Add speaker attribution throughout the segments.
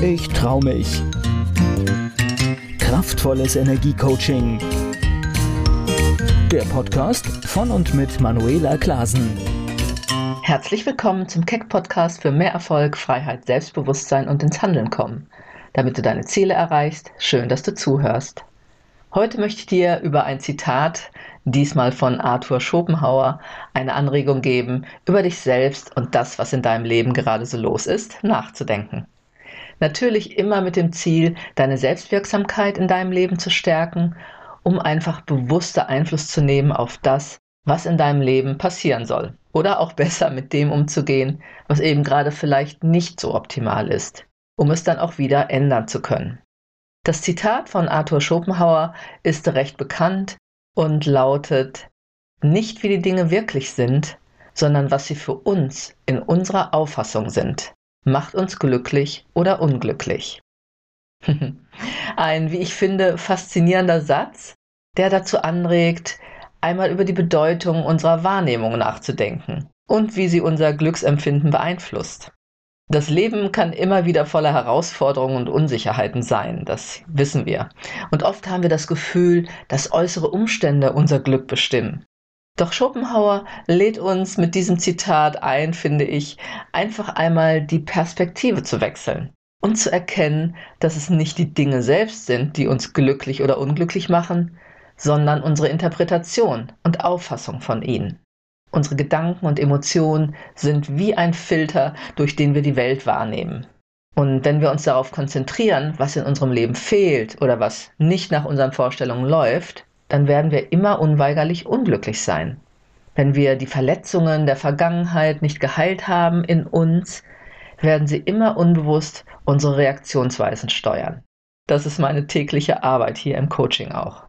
Speaker 1: Ich trau mich. Kraftvolles Energiecoaching. Der Podcast von und mit Manuela Klasen.
Speaker 2: Herzlich willkommen zum Keck Podcast für mehr Erfolg, Freiheit, Selbstbewusstsein und ins Handeln kommen. Damit du deine Ziele erreichst, schön, dass du zuhörst. Heute möchte ich dir über ein Zitat, diesmal von Arthur Schopenhauer, eine Anregung geben, über dich selbst und das, was in deinem Leben gerade so los ist, nachzudenken. Natürlich immer mit dem Ziel, deine Selbstwirksamkeit in deinem Leben zu stärken, um einfach bewusster Einfluss zu nehmen auf das, was in deinem Leben passieren soll. Oder auch besser mit dem umzugehen, was eben gerade vielleicht nicht so optimal ist, um es dann auch wieder ändern zu können. Das Zitat von Arthur Schopenhauer ist recht bekannt und lautet, nicht wie die Dinge wirklich sind, sondern was sie für uns in unserer Auffassung sind, macht uns glücklich oder unglücklich. Ein, wie ich finde, faszinierender Satz, der dazu anregt, einmal über die Bedeutung unserer Wahrnehmung nachzudenken und wie sie unser Glücksempfinden beeinflusst. Das Leben kann immer wieder voller Herausforderungen und Unsicherheiten sein, das wissen wir. Und oft haben wir das Gefühl, dass äußere Umstände unser Glück bestimmen. Doch Schopenhauer lädt uns mit diesem Zitat ein, finde ich, einfach einmal die Perspektive zu wechseln und zu erkennen, dass es nicht die Dinge selbst sind, die uns glücklich oder unglücklich machen, sondern unsere Interpretation und Auffassung von ihnen. Unsere Gedanken und Emotionen sind wie ein Filter, durch den wir die Welt wahrnehmen. Und wenn wir uns darauf konzentrieren, was in unserem Leben fehlt oder was nicht nach unseren Vorstellungen läuft, dann werden wir immer unweigerlich unglücklich sein. Wenn wir die Verletzungen der Vergangenheit nicht geheilt haben in uns, werden sie immer unbewusst unsere Reaktionsweisen steuern. Das ist meine tägliche Arbeit hier im Coaching auch.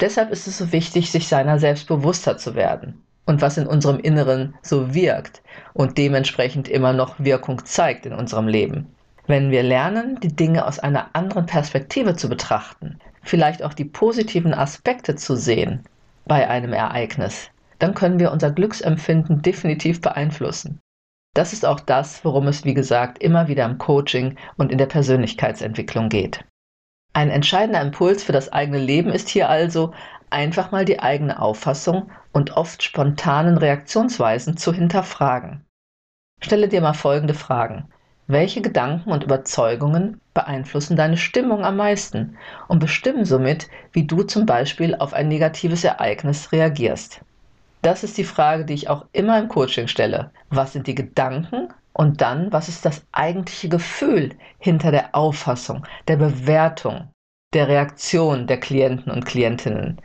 Speaker 2: Deshalb ist es so wichtig, sich seiner selbst bewusster zu werden und was in unserem Inneren so wirkt und dementsprechend immer noch Wirkung zeigt in unserem Leben. Wenn wir lernen, die Dinge aus einer anderen Perspektive zu betrachten, vielleicht auch die positiven Aspekte zu sehen bei einem Ereignis, dann können wir unser Glücksempfinden definitiv beeinflussen. Das ist auch das, worum es, wie gesagt, immer wieder im Coaching und in der Persönlichkeitsentwicklung geht. Ein entscheidender Impuls für das eigene Leben ist hier also, einfach mal die eigene Auffassung und oft spontanen Reaktionsweisen zu hinterfragen. Stelle dir mal folgende Fragen. Welche Gedanken und Überzeugungen beeinflussen deine Stimmung am meisten und bestimmen somit, wie du zum Beispiel auf ein negatives Ereignis reagierst? Das ist die Frage, die ich auch immer im Coaching stelle. Was sind die Gedanken und dann, was ist das eigentliche Gefühl hinter der Auffassung, der Bewertung, der Reaktion der Klienten und Klientinnen?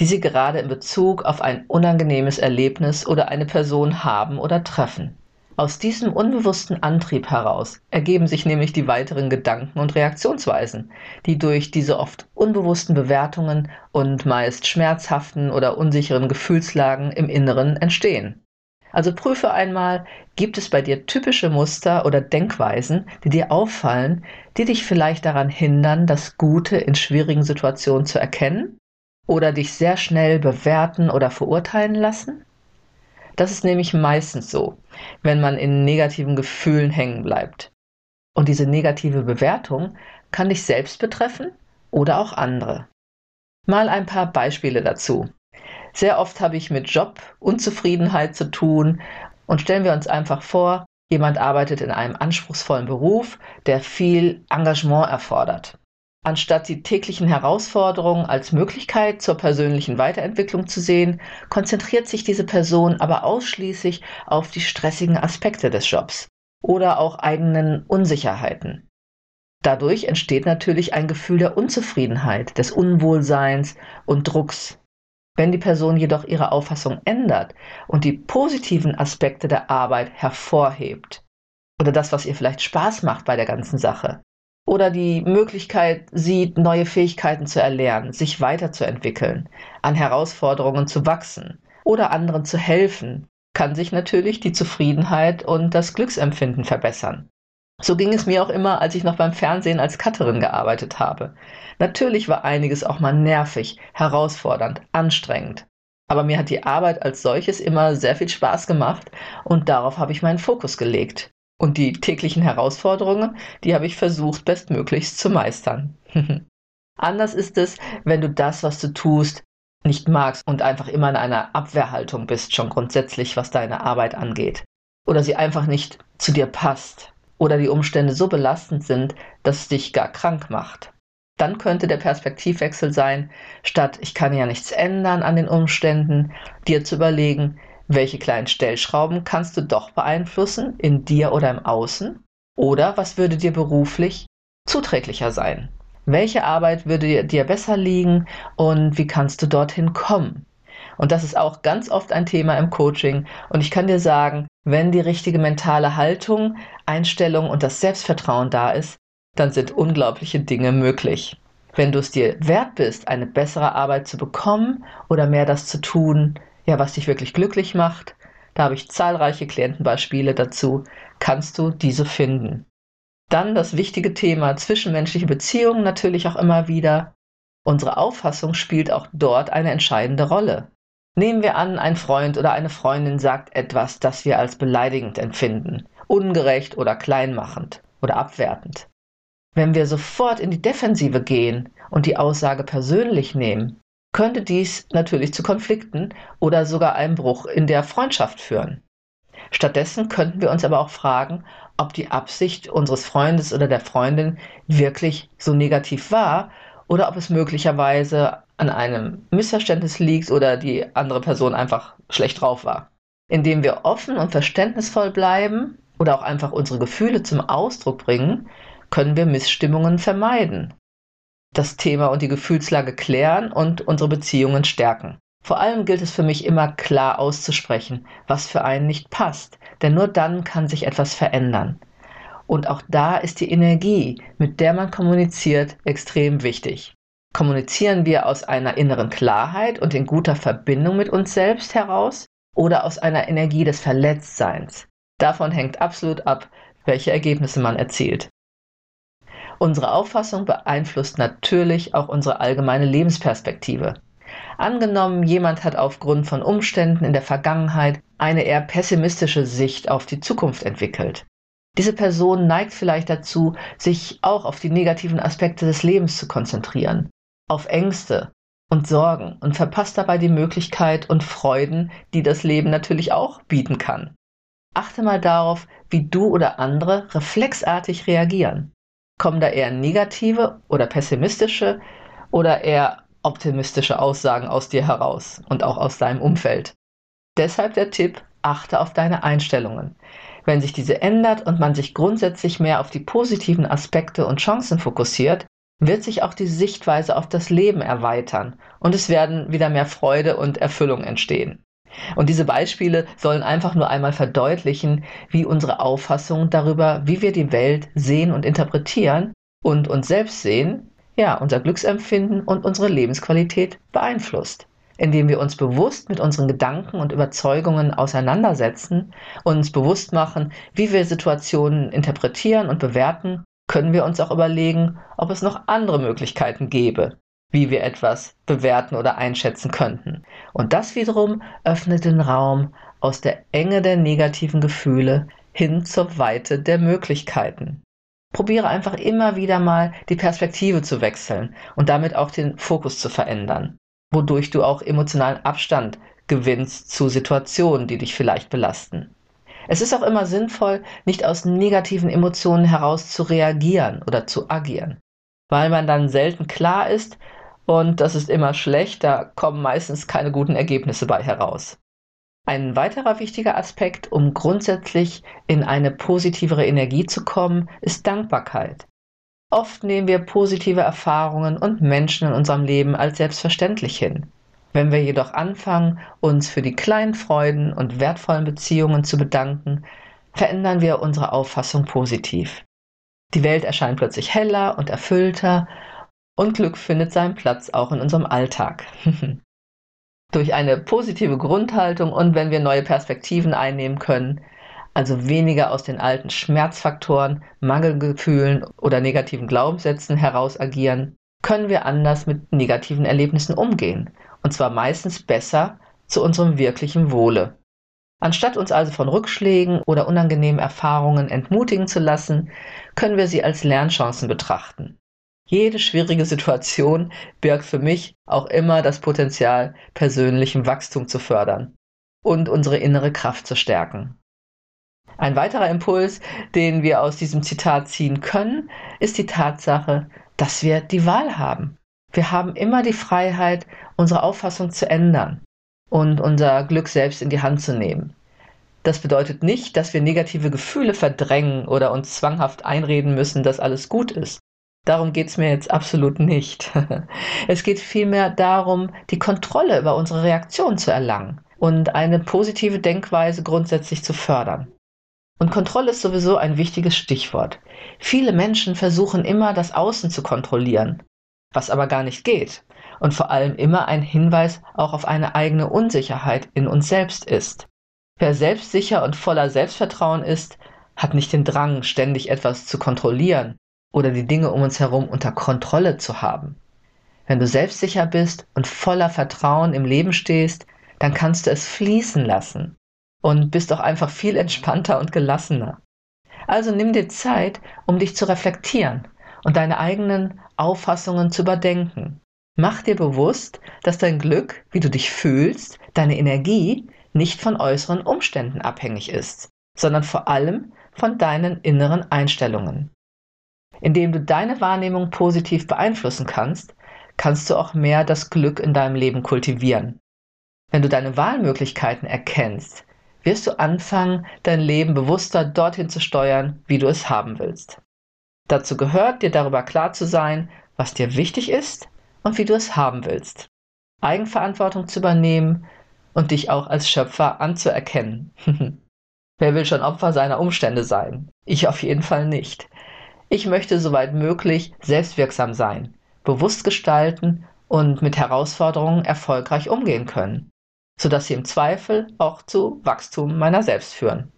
Speaker 2: die Sie gerade in Bezug auf ein unangenehmes Erlebnis oder eine Person haben oder treffen. Aus diesem unbewussten Antrieb heraus ergeben sich nämlich die weiteren Gedanken und Reaktionsweisen, die durch diese oft unbewussten Bewertungen und meist schmerzhaften oder unsicheren Gefühlslagen im Inneren entstehen. Also prüfe einmal, gibt es bei dir typische Muster oder Denkweisen, die dir auffallen, die dich vielleicht daran hindern, das Gute in schwierigen Situationen zu erkennen oder dich sehr schnell bewerten oder verurteilen lassen? Das ist nämlich meistens so, wenn man in negativen Gefühlen hängen bleibt. Und diese negative Bewertung kann dich selbst betreffen oder auch andere. Mal ein paar Beispiele dazu. Sehr oft habe ich mit Jobunzufriedenheit zu tun und stellen wir uns einfach vor, jemand arbeitet in einem anspruchsvollen Beruf, der viel Engagement erfordert. Anstatt die täglichen Herausforderungen als Möglichkeit zur persönlichen Weiterentwicklung zu sehen, konzentriert sich diese Person aber ausschließlich auf die stressigen Aspekte des Jobs oder auch eigenen Unsicherheiten. Dadurch entsteht natürlich ein Gefühl der Unzufriedenheit, des Unwohlseins und Drucks. Wenn die Person jedoch ihre Auffassung ändert und die positiven Aspekte der Arbeit hervorhebt oder das, was ihr vielleicht Spaß macht bei der ganzen Sache, oder die Möglichkeit sieht, neue Fähigkeiten zu erlernen, sich weiterzuentwickeln, an Herausforderungen zu wachsen oder anderen zu helfen, kann sich natürlich die Zufriedenheit und das Glücksempfinden verbessern. So ging es mir auch immer, als ich noch beim Fernsehen als Cutterin gearbeitet habe. Natürlich war einiges auch mal nervig, herausfordernd, anstrengend. Aber mir hat die Arbeit als solches immer sehr viel Spaß gemacht und darauf habe ich meinen Fokus gelegt. Und die täglichen Herausforderungen, die habe ich versucht, bestmöglichst zu meistern. Anders ist es, wenn du das, was du tust, nicht magst und einfach immer in einer Abwehrhaltung bist, schon grundsätzlich, was deine Arbeit angeht. Oder sie einfach nicht zu dir passt. Oder die Umstände so belastend sind, dass es dich gar krank macht. Dann könnte der Perspektivwechsel sein, statt ich kann ja nichts ändern an den Umständen, dir zu überlegen, welche kleinen Stellschrauben kannst du doch beeinflussen, in dir oder im Außen? Oder was würde dir beruflich zuträglicher sein? Welche Arbeit würde dir besser liegen und wie kannst du dorthin kommen? Und das ist auch ganz oft ein Thema im Coaching. Und ich kann dir sagen, wenn die richtige mentale Haltung, Einstellung und das Selbstvertrauen da ist, dann sind unglaubliche Dinge möglich. Wenn du es dir wert bist, eine bessere Arbeit zu bekommen oder mehr das zu tun, ja, was dich wirklich glücklich macht, da habe ich zahlreiche Klientenbeispiele dazu, kannst du diese finden. Dann das wichtige Thema zwischenmenschliche Beziehungen natürlich auch immer wieder. Unsere Auffassung spielt auch dort eine entscheidende Rolle. Nehmen wir an, ein Freund oder eine Freundin sagt etwas, das wir als beleidigend empfinden, ungerecht oder kleinmachend oder abwertend. Wenn wir sofort in die Defensive gehen und die Aussage persönlich nehmen, könnte dies natürlich zu Konflikten oder sogar einem Bruch in der Freundschaft führen. Stattdessen könnten wir uns aber auch fragen, ob die Absicht unseres Freundes oder der Freundin wirklich so negativ war oder ob es möglicherweise an einem Missverständnis liegt oder die andere Person einfach schlecht drauf war. Indem wir offen und verständnisvoll bleiben oder auch einfach unsere Gefühle zum Ausdruck bringen, können wir Missstimmungen vermeiden, das Thema und die Gefühlslage klären und unsere Beziehungen stärken. Vor allem gilt es für mich immer klar auszusprechen, was für einen nicht passt, denn nur dann kann sich etwas verändern. Und auch da ist die Energie, mit der man kommuniziert, extrem wichtig. Kommunizieren wir aus einer inneren Klarheit und in guter Verbindung mit uns selbst heraus oder aus einer Energie des Verletztseins? Davon hängt absolut ab, welche Ergebnisse man erzielt. Unsere Auffassung beeinflusst natürlich auch unsere allgemeine Lebensperspektive. Angenommen, jemand hat aufgrund von Umständen in der Vergangenheit eine eher pessimistische Sicht auf die Zukunft entwickelt. Diese Person neigt vielleicht dazu, sich auch auf die negativen Aspekte des Lebens zu konzentrieren, auf Ängste und Sorgen und verpasst dabei die Möglichkeit und Freuden, die das Leben natürlich auch bieten kann. Achte mal darauf, wie du oder andere reflexartig reagieren. Kommen da eher negative oder pessimistische oder eher optimistische Aussagen aus dir heraus und auch aus deinem Umfeld? Deshalb der Tipp, achte auf deine Einstellungen. Wenn sich diese ändert und man sich grundsätzlich mehr auf die positiven Aspekte und Chancen fokussiert, wird sich auch die Sichtweise auf das Leben erweitern und es werden wieder mehr Freude und Erfüllung entstehen. Und diese Beispiele sollen einfach nur einmal verdeutlichen, wie unsere Auffassung darüber, wie wir die Welt sehen und interpretieren und uns selbst sehen, ja, unser Glücksempfinden und unsere Lebensqualität beeinflusst. Indem wir uns bewusst mit unseren Gedanken und Überzeugungen auseinandersetzen, uns bewusst machen, wie wir Situationen interpretieren und bewerten, können wir uns auch überlegen, ob es noch andere Möglichkeiten gäbe, wie wir etwas bewerten oder einschätzen könnten. Und das wiederum öffnet den Raum aus der Enge der negativen Gefühle hin zur Weite der Möglichkeiten. Probiere einfach immer wieder mal die Perspektive zu wechseln und damit auch den Fokus zu verändern, wodurch du auch emotionalen Abstand gewinnst zu Situationen, die dich vielleicht belasten. Es ist auch immer sinnvoll, nicht aus negativen Emotionen heraus zu reagieren oder zu agieren, weil man dann selten klar ist, und das ist immer schlecht, da kommen meistens keine guten Ergebnisse bei heraus. Ein weiterer wichtiger Aspekt, um grundsätzlich in eine positivere Energie zu kommen, ist Dankbarkeit. Oft nehmen wir positive Erfahrungen und Menschen in unserem Leben als selbstverständlich hin. Wenn wir jedoch anfangen, uns für die kleinen Freuden und wertvollen Beziehungen zu bedanken, verändern wir unsere Auffassung positiv. Die Welt erscheint plötzlich heller und erfüllter und Glück findet seinen Platz auch in unserem Alltag. Durch eine positive Grundhaltung und wenn wir neue Perspektiven einnehmen können, also weniger aus den alten Schmerzfaktoren, Mangelgefühlen oder negativen Glaubenssätzen heraus agieren, können wir anders mit negativen Erlebnissen umgehen. Und zwar meistens besser zu unserem wirklichen Wohle. Anstatt uns also von Rückschlägen oder unangenehmen Erfahrungen entmutigen zu lassen, können wir sie als Lernchancen betrachten. Jede schwierige Situation birgt für mich auch immer das Potenzial, persönlichen Wachstum zu fördern und unsere innere Kraft zu stärken. Ein weiterer Impuls, den wir aus diesem Zitat ziehen können, ist die Tatsache, dass wir die Wahl haben. Wir haben immer die Freiheit, unsere Auffassung zu ändern und unser Glück selbst in die Hand zu nehmen. Das bedeutet nicht, dass wir negative Gefühle verdrängen oder uns zwanghaft einreden müssen, dass alles gut ist. Darum geht es mir jetzt absolut nicht. es geht vielmehr darum, die Kontrolle über unsere Reaktion zu erlangen und eine positive Denkweise grundsätzlich zu fördern. Und Kontrolle ist sowieso ein wichtiges Stichwort. Viele Menschen versuchen immer, das Außen zu kontrollieren, was aber gar nicht geht und vor allem immer ein Hinweis auch auf eine eigene Unsicherheit in uns selbst ist. Wer selbstsicher und voller Selbstvertrauen ist, hat nicht den Drang, ständig etwas zu kontrollieren oder die Dinge um uns herum unter Kontrolle zu haben. Wenn du selbstsicher bist und voller Vertrauen im Leben stehst, dann kannst du es fließen lassen und bist auch einfach viel entspannter und gelassener. Also nimm dir Zeit, um dich zu reflektieren und deine eigenen Auffassungen zu überdenken. Mach dir bewusst, dass dein Glück, wie du dich fühlst, deine Energie nicht von äußeren Umständen abhängig ist, sondern vor allem von deinen inneren Einstellungen. Indem du deine Wahrnehmung positiv beeinflussen kannst, kannst du auch mehr das Glück in deinem Leben kultivieren. Wenn du deine Wahlmöglichkeiten erkennst, wirst du anfangen, dein Leben bewusster dorthin zu steuern, wie du es haben willst. Dazu gehört, dir darüber klar zu sein, was dir wichtig ist und wie du es haben willst. Eigenverantwortung zu übernehmen und dich auch als Schöpfer anzuerkennen. Wer will schon Opfer seiner Umstände sein? Ich auf jeden Fall nicht. Ich möchte soweit möglich selbstwirksam sein, bewusst gestalten und mit Herausforderungen erfolgreich umgehen können, sodass sie im Zweifel auch zu Wachstum meiner selbst führen.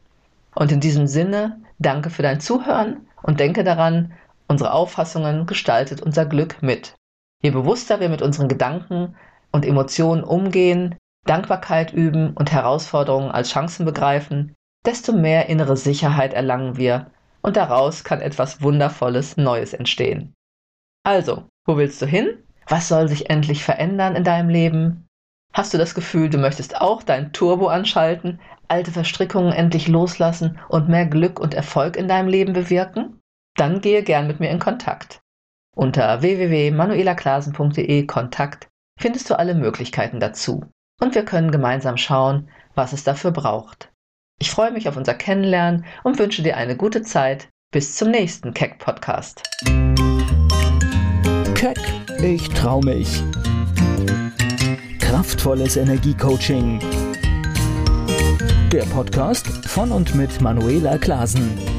Speaker 2: Und in diesem Sinne, danke für dein Zuhören und denke daran, unsere Auffassungen gestaltet unser Glück mit. Je bewusster wir mit unseren Gedanken und Emotionen umgehen, Dankbarkeit üben und Herausforderungen als Chancen begreifen, desto mehr innere Sicherheit erlangen wir und daraus kann etwas Wundervolles Neues entstehen. Also, wo willst du hin? Was soll sich endlich verändern in deinem Leben? Hast du das Gefühl, du möchtest auch dein Turbo anschalten, alte Verstrickungen endlich loslassen und mehr Glück und Erfolg in deinem Leben bewirken? Dann gehe gern mit mir in Kontakt. Unter www.manuelaklasen.de Kontakt findest du alle Möglichkeiten dazu. Und wir können gemeinsam schauen, was es dafür braucht. Ich freue mich auf unser Kennenlernen und wünsche dir eine gute Zeit. Bis zum nächsten Keck Podcast.
Speaker 1: Keck, ich trau mich. Kraftvolles Energiecoaching. Der Podcast von und mit Manuela Klasen.